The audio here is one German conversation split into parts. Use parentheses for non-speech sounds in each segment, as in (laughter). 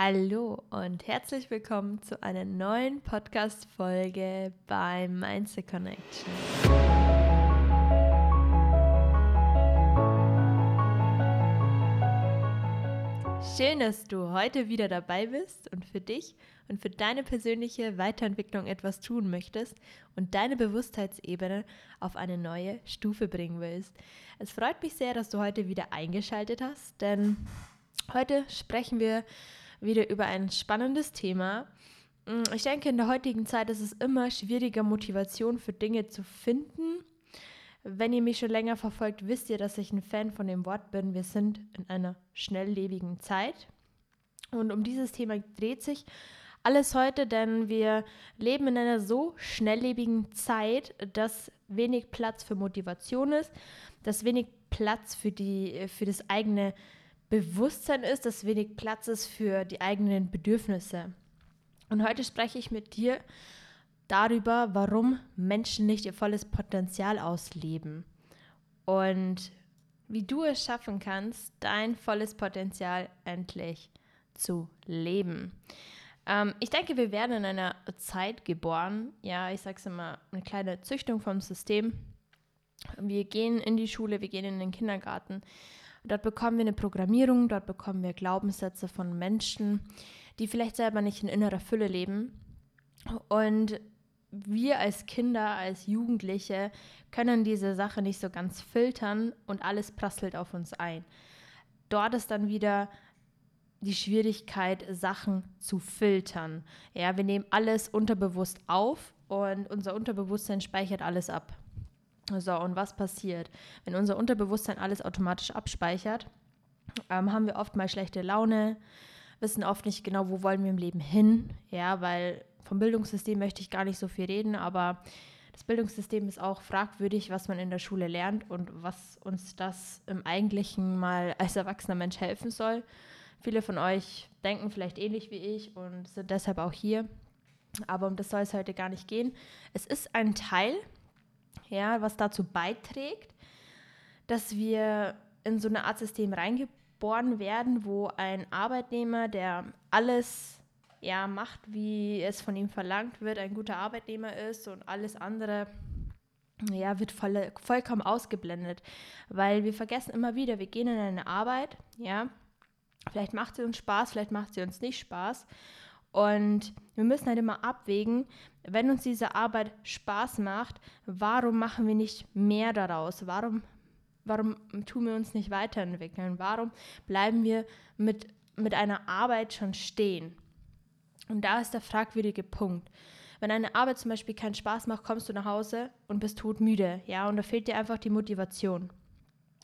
Hallo und herzlich willkommen zu einer neuen Podcast-Folge bei Mindset Connection. Schön, dass du heute wieder dabei bist und für dich und für deine persönliche Weiterentwicklung etwas tun möchtest und deine Bewusstheitsebene auf eine neue Stufe bringen willst. Es freut mich sehr, dass du heute wieder eingeschaltet hast, denn heute sprechen wir wieder über ein spannendes Thema. Mm, ich denke, in der heutigen Zeit ist es immer schwieriger, Motivation für Dinge zu finden. Wenn ihr mich schon länger verfolgt, wisst ihr, dass ich ein Fan von dem Wort bin. Wir sind in einer schnelllebigen Zeit. Und um dieses Thema dreht sich alles heute, denn wir leben in einer so schnelllebigen Zeit, dass wenig Platz für Motivation ist, dass wenig Platz für, die, für das eigene Bewusstsein ist, dass wenig Platz ist für die eigenen Bedürfnisse. Und heute spreche ich mit dir darüber, warum Menschen nicht ihr volles Potenzial ausleben und wie du es schaffen kannst, dein volles Potenzial endlich zu leben. Ähm, ich denke, wir werden in einer Zeit geboren, ja, ich sage es immer, eine kleine Züchtung vom System. Wir gehen in die Schule, wir gehen in den Kindergarten Dort bekommen wir eine Programmierung, dort bekommen wir Glaubenssätze von Menschen, die vielleicht selber nicht in innerer Fülle leben. Und wir als Kinder, als Jugendliche können diese Sache nicht so ganz filtern und alles prasselt auf uns ein. Dort ist dann wieder die Schwierigkeit, Sachen zu filtern. Ja, wir nehmen alles unterbewusst auf und unser Unterbewusstsein speichert alles ab. So, und was passiert? Wenn unser Unterbewusstsein alles automatisch abspeichert, ähm, haben wir oft mal schlechte Laune, wissen oft nicht genau, wo wollen wir im Leben hin. Ja, weil vom Bildungssystem möchte ich gar nicht so viel reden, aber das Bildungssystem ist auch fragwürdig, was man in der Schule lernt und was uns das im Eigentlichen mal als erwachsener Mensch helfen soll. Viele von euch denken vielleicht ähnlich wie ich und sind deshalb auch hier. Aber um das soll es heute gar nicht gehen. Es ist ein Teil ja, was dazu beiträgt, dass wir in so eine Art System reingeboren werden, wo ein Arbeitnehmer, der alles ja, macht, wie es von ihm verlangt wird, ein guter Arbeitnehmer ist und alles andere ja, wird voll, vollkommen ausgeblendet, weil wir vergessen immer wieder, wir gehen in eine Arbeit, ja, vielleicht macht sie uns Spaß, vielleicht macht sie uns nicht Spaß und wir müssen halt immer abwägen, wenn uns diese Arbeit Spaß macht, warum machen wir nicht mehr daraus? Warum, warum tun wir uns nicht weiterentwickeln? Warum bleiben wir mit, mit einer Arbeit schon stehen? Und da ist der fragwürdige Punkt. Wenn eine Arbeit zum Beispiel keinen Spaß macht, kommst du nach Hause und bist todmüde, ja, und da fehlt dir einfach die Motivation.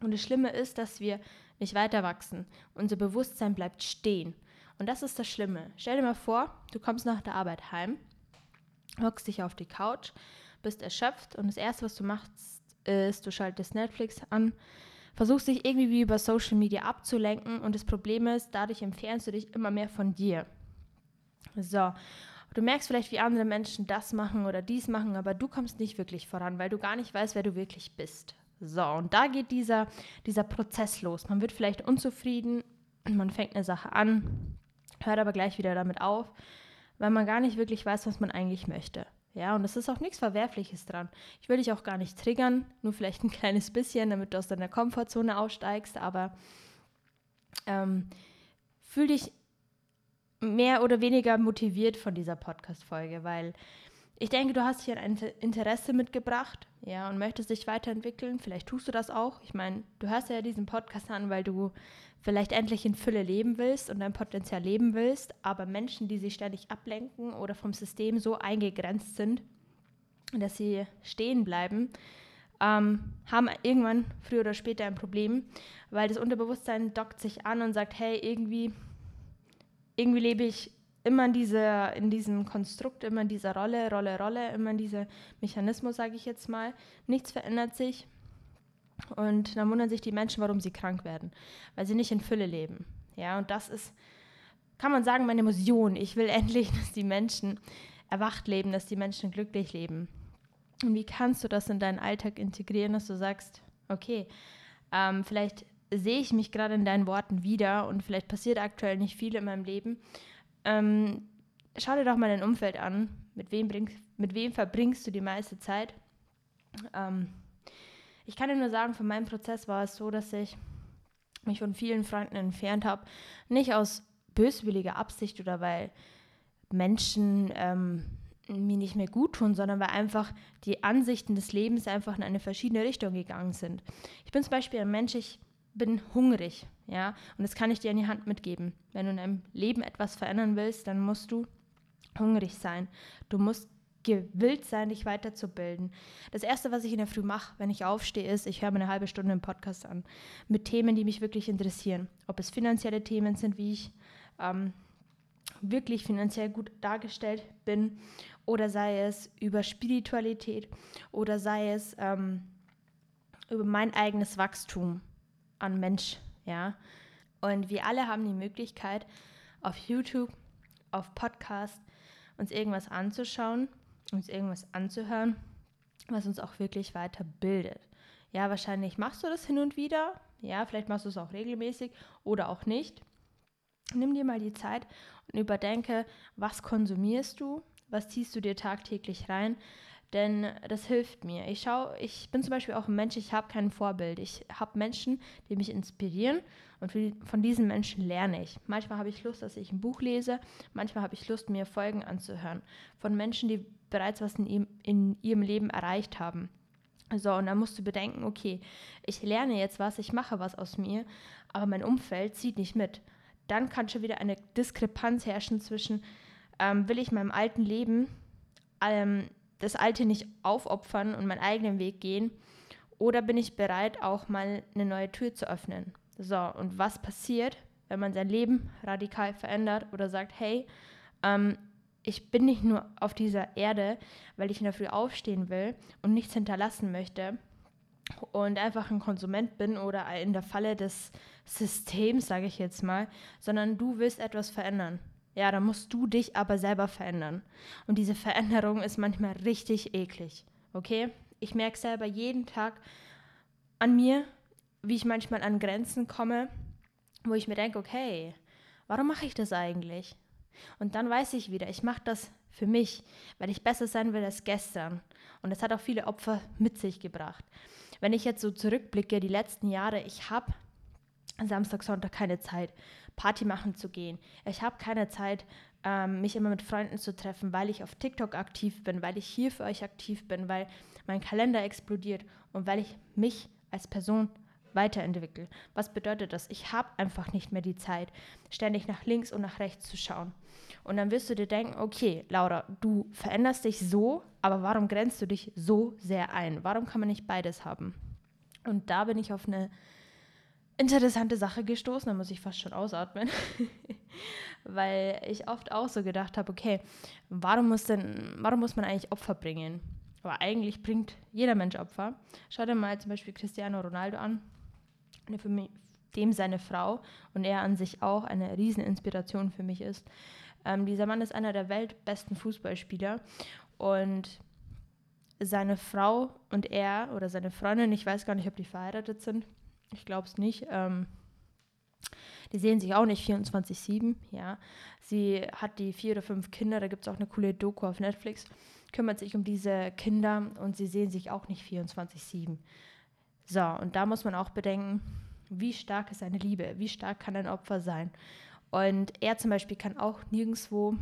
Und das Schlimme ist, dass wir nicht weiter wachsen. Unser Bewusstsein bleibt stehen. Und das ist das Schlimme. Stell dir mal vor, du kommst nach der Arbeit heim, hockst dich auf die Couch, bist erschöpft und das Erste, was du machst, ist, du schaltest Netflix an, versuchst dich irgendwie wie über Social Media abzulenken und das Problem ist, dadurch entfernst du dich immer mehr von dir. So, du merkst vielleicht, wie andere Menschen das machen oder dies machen, aber du kommst nicht wirklich voran, weil du gar nicht weißt, wer du wirklich bist. So, und da geht dieser, dieser Prozess los. Man wird vielleicht unzufrieden, man fängt eine Sache an, hört aber gleich wieder damit auf, weil man gar nicht wirklich weiß, was man eigentlich möchte. Ja, und es ist auch nichts Verwerfliches dran. Ich will dich auch gar nicht triggern, nur vielleicht ein (laughs) kleines bisschen, damit du aus deiner Komfortzone aussteigst, aber ähm, fühl dich mehr oder weniger motiviert von dieser Podcast-Folge, weil ich denke, du hast hier ein Interesse mitgebracht, ja, und möchtest dich weiterentwickeln. Vielleicht tust du das auch. Ich meine, du hörst ja diesen Podcast an, weil du vielleicht endlich in Fülle leben willst und dein Potenzial leben willst, aber Menschen, die sich ständig ablenken oder vom System so eingegrenzt sind, dass sie stehen bleiben, ähm, haben irgendwann früher oder später ein Problem, weil das Unterbewusstsein dockt sich an und sagt, hey, irgendwie, irgendwie lebe ich immer in, diese, in diesem Konstrukt, immer in dieser Rolle, Rolle, Rolle, immer in diesem Mechanismus, sage ich jetzt mal. Nichts verändert sich. Und dann wundern sich die Menschen, warum sie krank werden, weil sie nicht in Fülle leben. Ja, und das ist, kann man sagen, meine Mission. Ich will (laughs) endlich, dass die Menschen erwacht leben, dass die Menschen glücklich leben. Und wie kannst du das in deinen Alltag integrieren, dass du sagst, okay, ähm, vielleicht sehe ich mich gerade in deinen Worten wieder und vielleicht passiert aktuell nicht viel in meinem Leben. Ähm, schau dir doch mal dein Umfeld an. Mit wem, bring, mit wem verbringst du die meiste Zeit? Ähm, ich kann dir nur sagen, von meinem Prozess war es so, dass ich mich von vielen Freunden entfernt habe. Nicht aus böswilliger Absicht oder weil Menschen ähm, mir nicht mehr gut tun, sondern weil einfach die Ansichten des Lebens einfach in eine verschiedene Richtung gegangen sind. Ich bin zum Beispiel ein Mensch, ich bin hungrig, ja, und das kann ich dir in die Hand mitgeben. Wenn du in deinem Leben etwas verändern willst, dann musst du hungrig sein. Du musst gewillt sein, dich weiterzubilden. Das Erste, was ich in der Früh mache, wenn ich aufstehe, ist, ich höre mir eine halbe Stunde einen Podcast an mit Themen, die mich wirklich interessieren. Ob es finanzielle Themen sind, wie ich ähm, wirklich finanziell gut dargestellt bin, oder sei es über Spiritualität, oder sei es ähm, über mein eigenes Wachstum an Mensch, ja. Und wir alle haben die Möglichkeit, auf YouTube, auf Podcast, uns irgendwas anzuschauen, uns irgendwas anzuhören, was uns auch wirklich weiterbildet. Ja, wahrscheinlich machst du das hin und wieder. Ja, vielleicht machst du es auch regelmäßig oder auch nicht. Nimm dir mal die Zeit und überdenke, was konsumierst du, was ziehst du dir tagtäglich rein, denn das hilft mir. Ich schaue, ich bin zum Beispiel auch ein Mensch, ich habe kein Vorbild. Ich habe Menschen, die mich inspirieren und von diesen Menschen lerne ich. Manchmal habe ich Lust, dass ich ein Buch lese, manchmal habe ich Lust, mir Folgen anzuhören von Menschen, die bereits was in, ihm, in ihrem Leben erreicht haben. So, und dann musst du bedenken, okay, ich lerne jetzt was, ich mache was aus mir, aber mein Umfeld zieht nicht mit. Dann kann schon wieder eine Diskrepanz herrschen zwischen, ähm, will ich meinem alten Leben ähm, das Alte nicht aufopfern und meinen eigenen Weg gehen? Oder bin ich bereit, auch mal eine neue Tür zu öffnen? So, und was passiert, wenn man sein Leben radikal verändert oder sagt, hey, ähm, ich bin nicht nur auf dieser Erde, weil ich in der Früh aufstehen will und nichts hinterlassen möchte und einfach ein Konsument bin oder in der Falle des Systems, sage ich jetzt mal, sondern du willst etwas verändern. Ja, dann musst du dich aber selber verändern. Und diese Veränderung ist manchmal richtig eklig. Okay? Ich merke selber jeden Tag an mir, wie ich manchmal an Grenzen komme, wo ich mir denke, okay, warum mache ich das eigentlich? Und dann weiß ich wieder, ich mache das für mich, weil ich besser sein will als gestern. Und es hat auch viele Opfer mit sich gebracht. Wenn ich jetzt so zurückblicke, die letzten Jahre, ich habe Samstag, Sonntag keine Zeit, Party machen zu gehen. Ich habe keine Zeit, ähm, mich immer mit Freunden zu treffen, weil ich auf TikTok aktiv bin, weil ich hier für euch aktiv bin, weil mein Kalender explodiert und weil ich mich als Person weiterentwickle. Was bedeutet das? Ich habe einfach nicht mehr die Zeit, ständig nach links und nach rechts zu schauen. Und dann wirst du dir denken, okay, Laura, du veränderst dich so, aber warum grenzt du dich so sehr ein? Warum kann man nicht beides haben? Und da bin ich auf eine interessante Sache gestoßen, da muss ich fast schon ausatmen, (laughs) weil ich oft auch so gedacht habe, okay, warum muss denn, warum muss man eigentlich Opfer bringen? Aber eigentlich bringt jeder Mensch Opfer. Schau dir mal zum Beispiel Cristiano Ronaldo an, für mich, dem seine Frau und er an sich auch eine Rieseninspiration für mich ist. Ähm, dieser Mann ist einer der weltbesten Fußballspieler und seine Frau und er oder seine Freundin, ich weiß gar nicht, ob die verheiratet sind, ich glaube es nicht. Ähm, die sehen sich auch nicht 24-7, ja. Sie hat die vier oder fünf Kinder, da gibt es auch eine coole Doku auf Netflix, kümmert sich um diese Kinder und sie sehen sich auch nicht 24-7. So, und da muss man auch bedenken, wie stark ist eine Liebe, wie stark kann ein Opfer sein. Und er zum Beispiel kann auch nirgendwo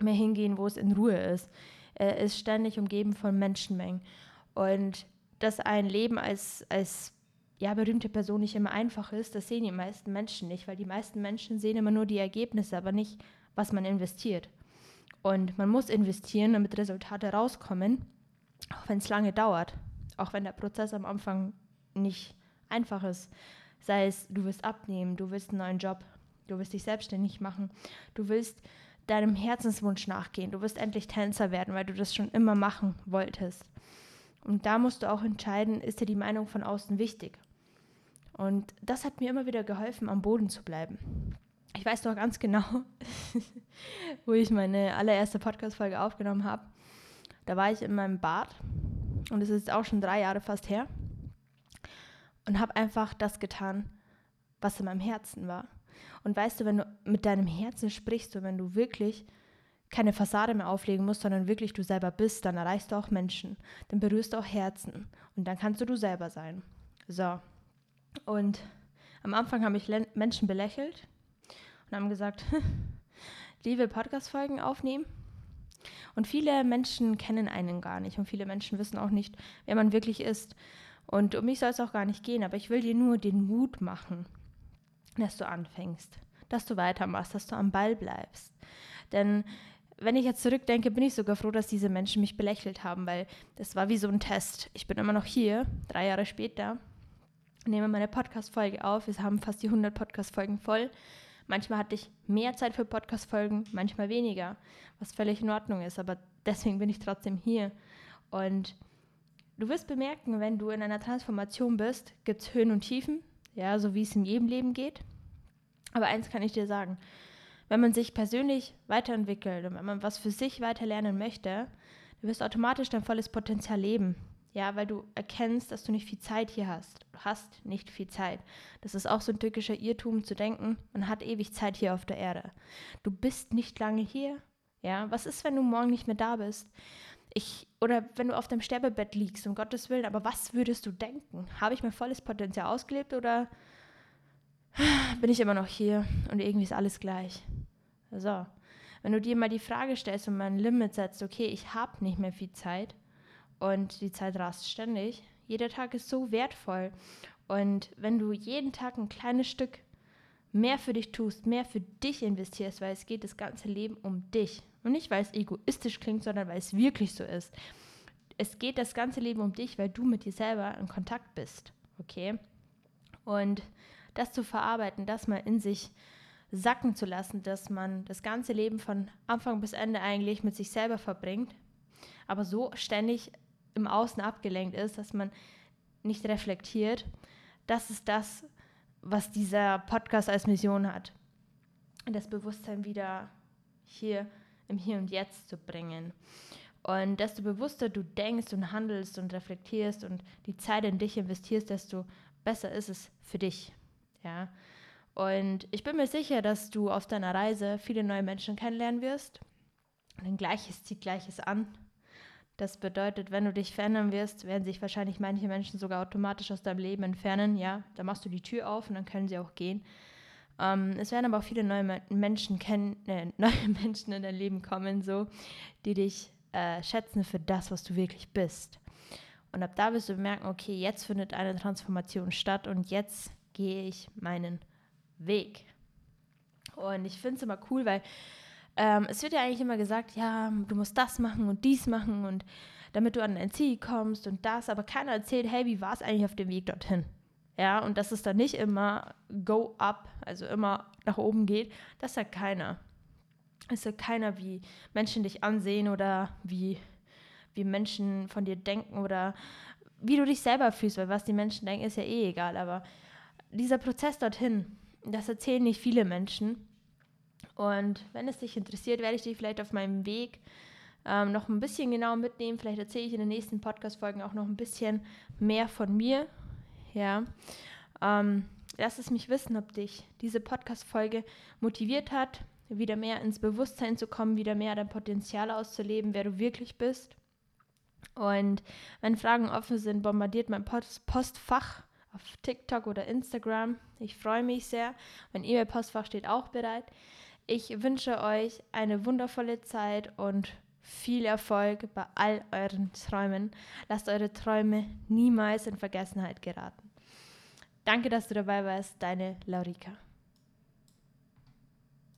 mehr hingehen, wo es in Ruhe ist. Er ist ständig umgeben von Menschenmengen. Und dass ein Leben als, als ja, berühmte Person nicht immer einfach ist, das sehen die meisten Menschen nicht, weil die meisten Menschen sehen immer nur die Ergebnisse, aber nicht, was man investiert. Und man muss investieren, damit Resultate rauskommen, auch wenn es lange dauert, auch wenn der Prozess am Anfang nicht einfach ist. Sei es, du willst abnehmen, du willst einen neuen Job, du willst dich selbstständig machen, du willst deinem Herzenswunsch nachgehen, du willst endlich Tänzer werden, weil du das schon immer machen wolltest. Und da musst du auch entscheiden, ist dir die Meinung von außen wichtig? Und das hat mir immer wieder geholfen, am Boden zu bleiben. Ich weiß doch ganz genau, (laughs) wo ich meine allererste Podcast-Folge aufgenommen habe. Da war ich in meinem Bad und es ist auch schon drei Jahre fast her und habe einfach das getan, was in meinem Herzen war. Und weißt du, wenn du mit deinem Herzen sprichst und wenn du wirklich keine Fassade mehr auflegen musst, sondern wirklich du selber bist, dann erreichst du auch Menschen, dann berührst du auch Herzen und dann kannst du du selber sein. So. Und am Anfang haben mich Menschen belächelt und haben gesagt, (laughs) liebe Podcast-Folgen aufnehmen. Und viele Menschen kennen einen gar nicht und viele Menschen wissen auch nicht, wer man wirklich ist. Und um mich soll es auch gar nicht gehen, aber ich will dir nur den Mut machen, dass du anfängst, dass du weitermachst, dass du am Ball bleibst. Denn wenn ich jetzt zurückdenke, bin ich sogar froh, dass diese Menschen mich belächelt haben, weil das war wie so ein Test. Ich bin immer noch hier, drei Jahre später, nehme meine Podcast-Folge auf. Wir haben fast die 100 Podcast-Folgen voll. Manchmal hatte ich mehr Zeit für Podcast-Folgen, manchmal weniger, was völlig in Ordnung ist, aber deswegen bin ich trotzdem hier. Und du wirst bemerken, wenn du in einer Transformation bist, gibt es Höhen und Tiefen, ja, so wie es in jedem Leben geht. Aber eins kann ich dir sagen, wenn man sich persönlich weiterentwickelt und wenn man was für sich weiter lernen möchte, du wirst automatisch dein volles Potenzial leben. Ja, weil du erkennst, dass du nicht viel Zeit hier hast. Hast nicht viel Zeit. Das ist auch so ein tückischer Irrtum zu denken, man hat ewig Zeit hier auf der Erde. Du bist nicht lange hier. Ja, was ist, wenn du morgen nicht mehr da bist? Ich, oder wenn du auf deinem Sterbebett liegst, um Gottes Willen, aber was würdest du denken? Habe ich mein volles Potenzial ausgelebt oder bin ich immer noch hier und irgendwie ist alles gleich? So, wenn du dir mal die Frage stellst und mal ein Limit setzt, okay, ich habe nicht mehr viel Zeit, und die Zeit rast ständig. Jeder Tag ist so wertvoll. Und wenn du jeden Tag ein kleines Stück mehr für dich tust, mehr für dich investierst, weil es geht das ganze Leben um dich. Und nicht, weil es egoistisch klingt, sondern weil es wirklich so ist. Es geht das ganze Leben um dich, weil du mit dir selber in Kontakt bist. Okay? Und das zu verarbeiten, das mal in sich sacken zu lassen, dass man das ganze Leben von Anfang bis Ende eigentlich mit sich selber verbringt, aber so ständig im Außen abgelenkt ist, dass man nicht reflektiert. Das ist das, was dieser Podcast als Mission hat. Das Bewusstsein wieder hier im Hier und Jetzt zu bringen. Und desto bewusster du denkst und handelst und reflektierst und die Zeit in dich investierst, desto besser ist es für dich. Ja. Und ich bin mir sicher, dass du auf deiner Reise viele neue Menschen kennenlernen wirst. Denn Gleiches zieht Gleiches an. Das bedeutet, wenn du dich verändern wirst, werden sich wahrscheinlich manche Menschen sogar automatisch aus deinem Leben entfernen. Ja, da machst du die Tür auf und dann können sie auch gehen. Ähm, es werden aber auch viele neue Menschen kennen, äh, (laughs) neue Menschen in dein Leben kommen, so, die dich äh, schätzen für das, was du wirklich bist. Und ab da wirst du merken, okay, jetzt findet eine Transformation statt und jetzt gehe ich meinen Weg. Und ich finde es immer cool, weil ähm, es wird ja eigentlich immer gesagt, ja, du musst das machen und dies machen und damit du an dein Ziel kommst und das, aber keiner erzählt, hey, wie war es eigentlich auf dem Weg dorthin? Ja, und dass es dann nicht immer go up, also immer nach oben geht, das sagt keiner. Es sagt keiner, wie Menschen dich ansehen oder wie, wie Menschen von dir denken oder wie du dich selber fühlst, weil was die Menschen denken, ist ja eh egal. Aber dieser Prozess dorthin, das erzählen nicht viele Menschen. Und wenn es dich interessiert, werde ich dich vielleicht auf meinem Weg ähm, noch ein bisschen genau mitnehmen. Vielleicht erzähle ich in den nächsten Podcast-Folgen auch noch ein bisschen mehr von mir. Ja. Ähm, lass es mich wissen, ob dich diese Podcast-Folge motiviert hat, wieder mehr ins Bewusstsein zu kommen, wieder mehr dein Potenzial auszuleben, wer du wirklich bist. Und wenn Fragen offen sind, bombardiert mein Post Postfach auf TikTok oder Instagram. Ich freue mich sehr. Mein E-Mail-Postfach steht auch bereit. Ich wünsche euch eine wundervolle Zeit und viel Erfolg bei all euren Träumen. Lasst eure Träume niemals in Vergessenheit geraten. Danke, dass du dabei warst, deine Laurika.